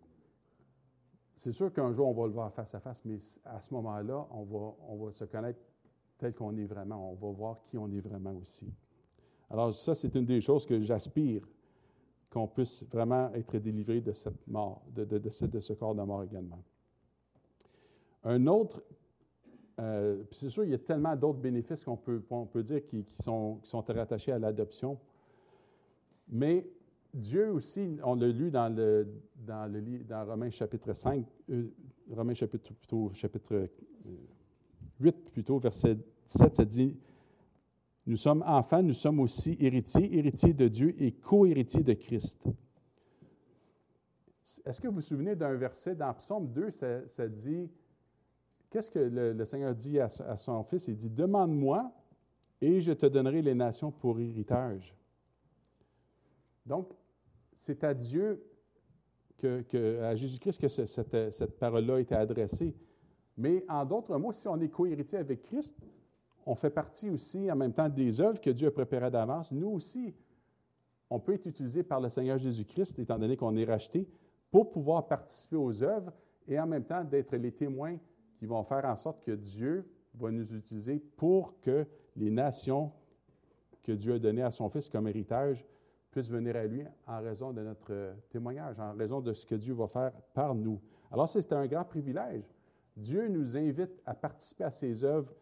C'est sûr qu'un jour, on va le voir face à face, mais à ce moment-là, on va, se connaître tel qu'on est vraiment. On va voir qui on est vraiment aussi. Alors ça, c'est une des choses que j'aspire, qu'on puisse vraiment être délivré de cette mort, de, de, ce corps de mort également. Un autre, euh, c'est sûr, il y a tellement d'autres bénéfices qu'on peut, dire qui, sont, qui sont rattachés à l'adoption, mais Dieu aussi, on l'a lu dans le, dans dans Romains chapitre 5, euh, Romains chapitre 8, euh, plutôt, verset 17, ça dit nous sommes enfants, nous sommes aussi héritiers, héritiers de Dieu et co-héritiers de Christ. Est-ce que vous vous souvenez d'un verset dans Psaume 2, ça, dit, qu'est-ce que le, Seigneur dit à, son fils? Il dit, demande-moi et je te donnerai les nations pour héritage. Donc, c'est à Dieu, à Jésus-Christ que cette, parole-là été adressée. Mais en d'autres mots, si on est co-héritier avec Christ, on fait partie aussi en même temps des œuvres que Dieu a préparées d'avance. Nous aussi, on peut être utilisé par le Seigneur Jésus-Christ, étant donné qu'on est racheté, pour pouvoir participer aux œuvres et en même temps d'être les témoins qui vont faire en sorte que Dieu va nous utiliser pour que les nations que Dieu a données à son Fils comme héritage puissent venir à lui en raison de notre témoignage, en raison de ce que Dieu va faire par nous. Alors, c'est un grand privilège. Dieu nous invite à participer à ses œuvres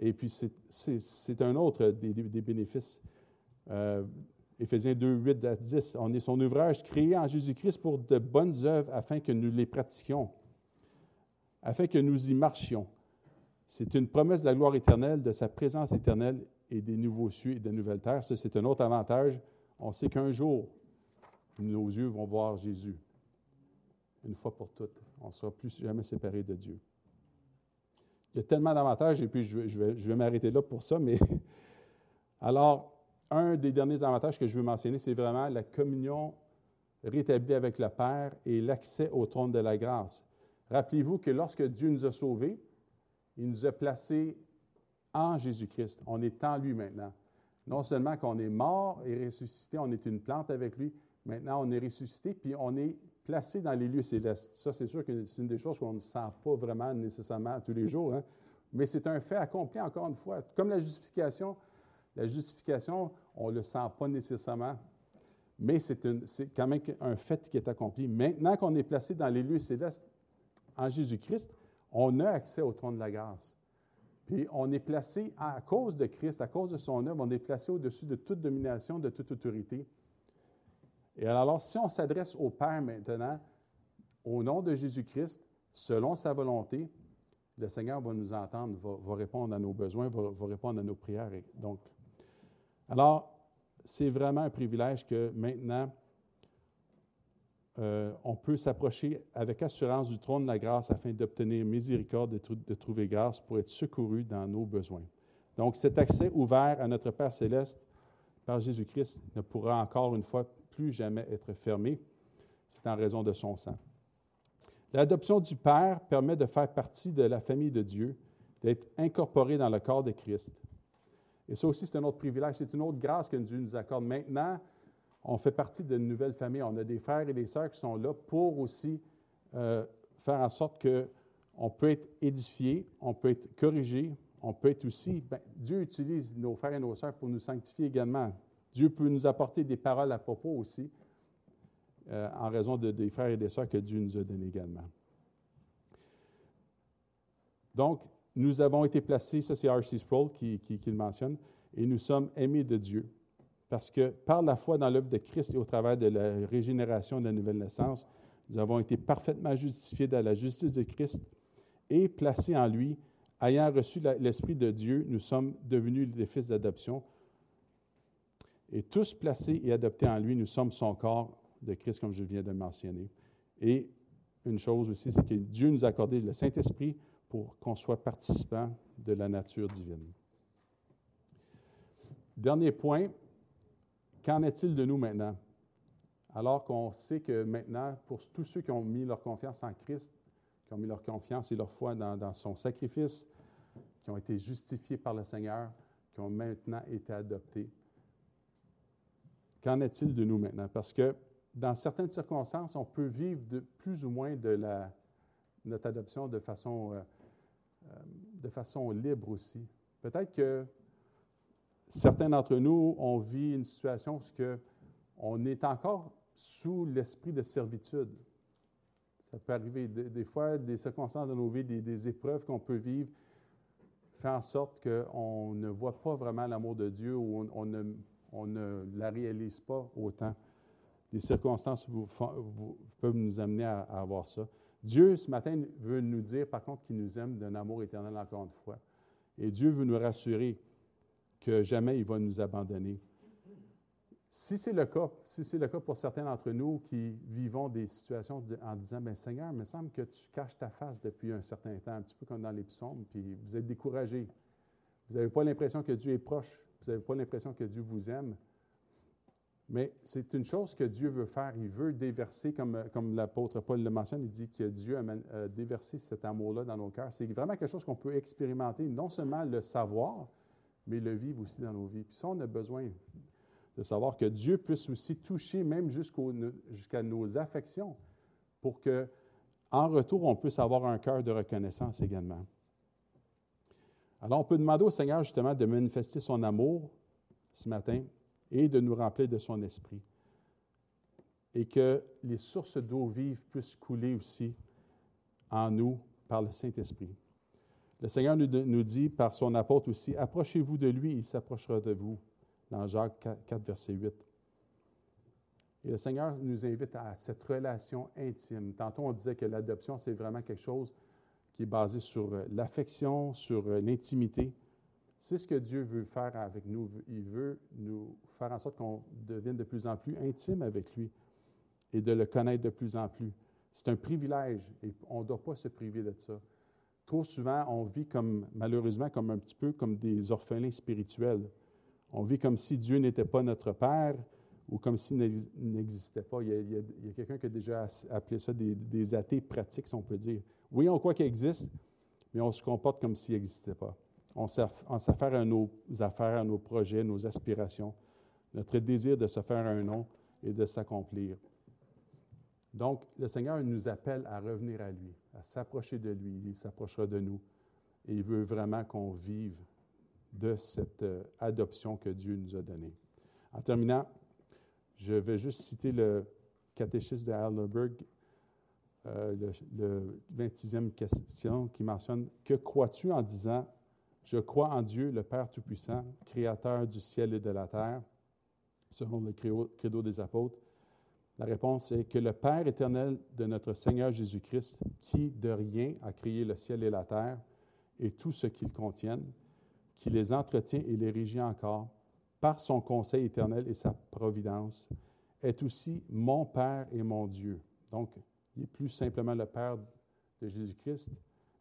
et puis, c'est un autre des, bénéfices. Euh, Éphésiens 2, 8 à 10. On est son ouvrage créé en Jésus-Christ pour de bonnes œuvres afin que nous les pratiquions, afin que nous y marchions. C'est une promesse de la gloire éternelle, de sa présence éternelle et des nouveaux cieux et de nouvelles terres. Ça, c'est un autre avantage. On sait qu'un jour, nos yeux vont voir Jésus, une fois pour toutes. On ne sera plus jamais séparés de Dieu. Il y a tellement d'avantages, et puis je vais, je vais, m'arrêter là pour ça, mais [laughs] alors, un des derniers avantages que je veux mentionner, c'est vraiment la communion rétablie avec le Père et l'accès au trône de la grâce. Rappelez-vous que lorsque Dieu nous a sauvés, il nous a placés en Jésus-Christ. On est en lui maintenant. Non seulement qu'on est mort et ressuscité, on est une plante avec lui, maintenant on est ressuscité, puis on est placé dans les lieux célestes. Ça, c'est sûr que c'est une des choses qu'on ne sent pas vraiment nécessairement tous les jours, hein. mais c'est un fait accompli encore une fois. Comme la justification, la justification, on ne le sent pas nécessairement, mais c'est quand même un fait qui est accompli. Maintenant qu'on est placé dans les lieux célestes en Jésus-Christ, on a accès au trône de la grâce. Puis on est placé à cause de Christ, à cause de son œuvre, on est placé au-dessus de toute domination, de toute autorité. Et alors, si on s'adresse au Père maintenant, au nom de Jésus-Christ, selon sa volonté, le Seigneur va nous entendre, va, répondre à nos besoins, va, répondre à nos prières. Donc, alors, c'est vraiment un privilège que maintenant, euh, on peut s'approcher avec assurance du trône de la grâce afin d'obtenir miséricorde, de, de, trouver grâce pour être secouru dans nos besoins. Donc, cet accès ouvert à notre Père céleste par Jésus-Christ ne pourra encore une fois plus jamais être fermé. C'est en raison de son sang. L'adoption du Père permet de faire partie de la famille de Dieu, d'être incorporé dans le corps de Christ. Et ça aussi, c'est un autre privilège, c'est une autre grâce que Dieu nous accorde. Maintenant, on fait partie d'une nouvelle famille. On a des frères et des sœurs qui sont là pour aussi euh, faire en sorte qu'on peut être édifié, on peut être corrigé, on peut être aussi. Ben, Dieu utilise nos frères et nos sœurs pour nous sanctifier également. Dieu peut nous apporter des paroles à propos aussi, euh, en raison de, des frères et des sœurs que Dieu nous a donnés également. Donc, nous avons été placés, ça c'est R.C. Sproul qui, le mentionne, et nous sommes aimés de Dieu. Parce que par la foi dans l'œuvre de Christ et au travers de la régénération de la nouvelle naissance, nous avons été parfaitement justifiés dans la justice de Christ et placés en lui. Ayant reçu l'Esprit de Dieu, nous sommes devenus des fils d'adoption, et tous placés et adoptés en lui, nous sommes son corps de Christ, comme je viens de mentionner. Et une chose aussi, c'est que Dieu nous a accordé le Saint-Esprit pour qu'on soit participant de la nature divine. Dernier point, qu'en est-il de nous maintenant? Alors qu'on sait que maintenant, pour tous ceux qui ont mis leur confiance en Christ, qui ont mis leur confiance et leur foi dans, son sacrifice, qui ont été justifiés par le Seigneur, qui ont maintenant été adoptés. Qu'en est-il de nous maintenant? Parce que dans certaines circonstances, on peut vivre de plus ou moins de la, notre adoption de façon, euh, euh, de façon libre aussi. Peut-être que certains d'entre nous, on vit une situation où on est encore sous l'esprit de servitude. Ça peut arriver des, fois, des circonstances de nos vies, des, épreuves qu'on peut vivre, fait en sorte qu'on ne voit pas vraiment l'amour de Dieu ou on, ne, la réalise pas autant. Des circonstances peuvent nous amener à, à, avoir ça. Dieu, ce matin, veut nous dire, par contre, qu'il nous aime d'un amour éternel encore une fois. Et Dieu veut nous rassurer que jamais il va nous abandonner. Si c'est le cas, si c'est le cas pour certains d'entre nous qui vivons des situations en disant, mais Seigneur, il me semble que tu caches ta face depuis un certain temps, un petit peu comme dans les psaumes, puis vous êtes découragé. Vous n'avez pas l'impression que Dieu est proche. Vous n'avez pas l'impression que Dieu vous aime. Mais c'est une chose que Dieu veut faire. Il veut déverser, comme, comme l'apôtre Paul le mentionne, il dit que Dieu a déversé cet amour-là dans nos cœurs. C'est vraiment quelque chose qu'on peut expérimenter, non seulement le savoir, mais le vivre aussi dans nos vies. Puis ça, on a besoin de savoir que Dieu puisse aussi toucher même jusqu'à nos affections pour que, en retour, on puisse avoir un cœur de reconnaissance également. Alors, on peut demander au Seigneur justement de manifester son amour ce matin et de nous remplir de son esprit. Et que les sources d'eau vive puissent couler aussi en nous par le Saint-Esprit. Le Seigneur nous, dit par son apôtre aussi, approchez-vous de lui, il s'approchera de vous, dans Jacques 4, verset 8. Et le Seigneur nous invite à cette relation intime. Tantôt, on disait que l'adoption, c'est vraiment quelque chose qui est basé sur euh, l'affection, sur euh, l'intimité. C'est ce que Dieu veut faire avec nous. Il veut nous faire en sorte qu'on devienne de plus en plus intime avec lui et de le connaître de plus en plus. C'est un privilège et on ne doit pas se priver de ça. Trop souvent, on vit comme, malheureusement, comme un petit peu comme des orphelins spirituels. On vit comme si Dieu n'était pas notre Père ou comme s'il n'existait pas. Il y a, quelqu'un qui a déjà appelé ça des, athées pratiques, si on peut dire. Oui, on croit qu'il existe, mais on se comporte comme s'il n'existait pas. On s'affaire à nos affaires, à nos projets, nos aspirations, notre désir de se faire un nom et de s'accomplir. Donc, le Seigneur nous appelle à revenir à lui, à s'approcher de lui. Il s'approchera de nous. Et il veut vraiment qu'on vive de cette euh, adoption que Dieu nous a donnée. En terminant, je vais juste citer le catéchisme de Heidelberg, euh, le, 26e question, qui mentionne Que crois-tu en disant Je crois en Dieu, le Père Tout-Puissant, Créateur du ciel et de la terre, selon le credo des apôtres la réponse est que le Père éternel de notre Seigneur Jésus-Christ, qui de rien a créé le ciel et la terre et tout ce qu'ils contiennent, qui les entretient et les régit encore par son conseil éternel et sa providence, est aussi mon Père et mon Dieu. Donc, il n'est plus simplement le Père de Jésus-Christ,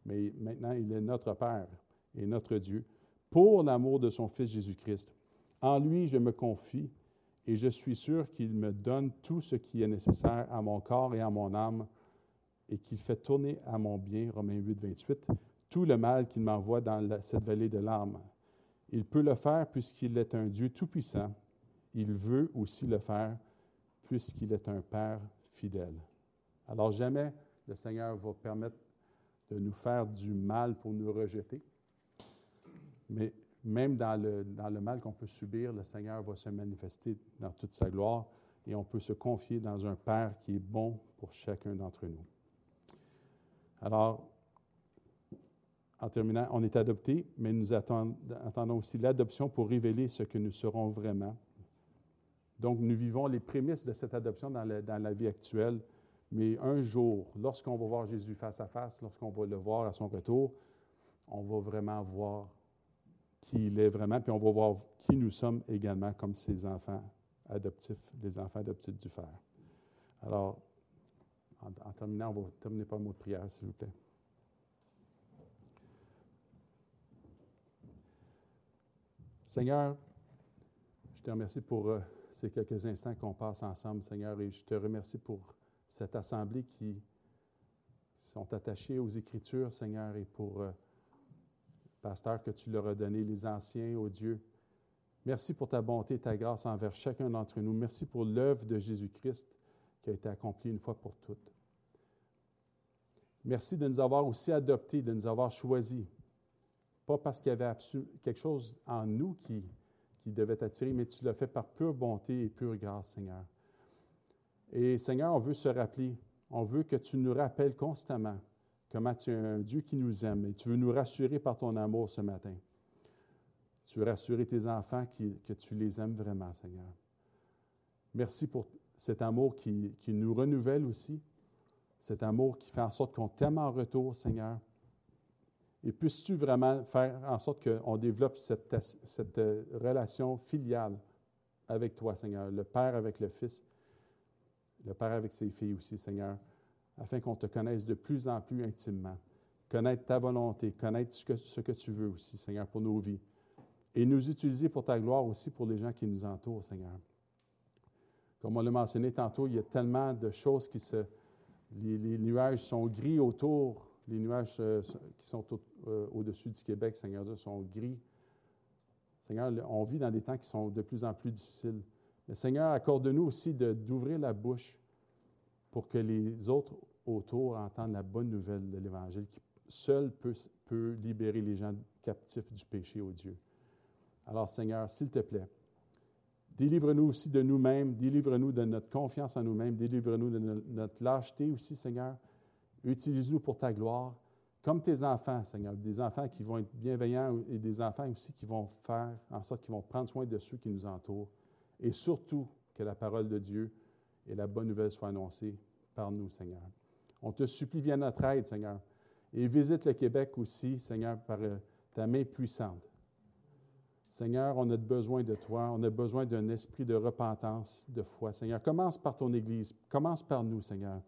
mais maintenant il est notre Père et notre Dieu, pour l'amour de son Fils Jésus-Christ. En lui, je me confie et je suis sûr qu'il me donne tout ce qui est nécessaire à mon corps et à mon âme, et qu'il fait tourner à mon bien, Romains 8, 28, tout le mal qu'il m'envoie dans cette vallée de larmes. Il peut le faire puisqu'il est un Dieu tout-puissant. Il veut aussi le faire puisqu'il est un Père fidèle. Alors jamais le Seigneur va permettre de nous faire du mal pour nous rejeter, mais même dans le, mal qu'on peut subir, le Seigneur va se manifester dans toute sa gloire et on peut se confier dans un Père qui est bon pour chacun d'entre nous. Alors, en terminant, on est adopté, mais nous attendons aussi l'adoption pour révéler ce que nous serons vraiment. Donc, nous vivons les prémices de cette adoption dans la vie actuelle, mais un jour, lorsqu'on va voir Jésus face à face, lorsqu'on va le voir à son retour, on va vraiment voir qui il est vraiment, puis on va voir qui nous sommes également comme ses enfants adoptifs, les enfants adoptifs du Père. Alors, en, terminant, on va terminer par un mot de prière, s'il vous plaît. Seigneur, je te remercie pour euh, ces quelques instants qu'on passe ensemble, Seigneur, et je te remercie pour cette assemblée qui sont attachés aux Écritures, Seigneur, et pour, euh, pasteur, que tu leur as donné, les anciens, ô Dieu. Merci pour ta bonté et ta grâce envers chacun d'entre nous. Merci pour l'œuvre de Jésus-Christ qui a été accomplie une fois pour toutes. Merci de nous avoir aussi adoptés, de nous avoir choisis. Pas parce qu'il y avait quelque chose en nous qui, qui devait t'attirer, mais tu l'as fait par pure bonté et pure grâce, Seigneur. Et Seigneur, on veut se rappeler, on veut que tu nous rappelles constamment comment tu es un Dieu qui nous aime et tu veux nous rassurer par ton amour ce matin. Tu veux rassurer tes enfants que tu les aimes vraiment, Seigneur. Merci pour cet amour qui, nous renouvelle aussi, cet amour qui fait en sorte qu'on t'aime en retour, Seigneur. Et puisses-tu vraiment faire en sorte qu'on développe cette, relation filiale avec toi, Seigneur, le Père avec le Fils, le Père avec ses filles aussi, Seigneur, afin qu'on te connaisse de plus en plus intimement, connaître ta volonté, connaître ce que, ce que tu veux aussi, Seigneur, pour nos vies, et nous utiliser pour ta gloire aussi pour les gens qui nous entourent, Seigneur. Comme on l'a mentionné tantôt, il y a tellement de choses qui se... Les, nuages sont gris autour, les nuages euh, qui sont euh, au-dessus du Québec, Seigneur sont gris. Seigneur, on vit dans des temps qui sont de plus en plus difficiles. Mais Seigneur, accorde-nous aussi d'ouvrir la bouche pour que les autres autour entendent la bonne nouvelle de l'Évangile qui seul peut, libérer les gens captifs du péché au Dieu. Alors Seigneur, s'il te plaît, délivre-nous aussi de nous-mêmes, délivre-nous de notre confiance en nous-mêmes, délivre-nous de notre lâcheté aussi, Seigneur. Utilise-nous pour ta gloire, comme tes enfants, Seigneur, des enfants qui vont être bienveillants et des enfants aussi qui vont faire en sorte qu'ils vont prendre soin de ceux qui nous entourent. Et surtout, que la parole de Dieu et la bonne nouvelle soient annoncées par nous, Seigneur. On te supplie, viens à notre aide, Seigneur. Et visite le Québec aussi, Seigneur, par euh, ta main puissante. Seigneur, on a besoin de toi, on a besoin d'un esprit de repentance, de foi. Seigneur, commence par ton Église, commence par nous, Seigneur.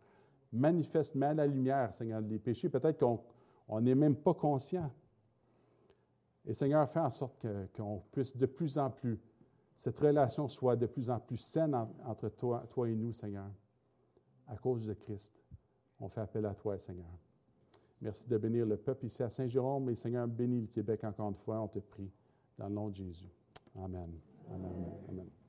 Manifeste, mets à la lumière, Seigneur, les péchés. Peut-être qu'on n'est même pas conscient. Et Seigneur, fais en sorte qu'on puisse de plus en plus, cette relation soit de plus en plus saine entre toi, et nous, Seigneur. À cause de Christ, on fait appel à toi, Seigneur. Merci de bénir le peuple ici à Saint-Jérôme. Et Seigneur, bénis le Québec encore une fois, on te prie. Dans le nom de Jésus. Amen. Amen. Amen.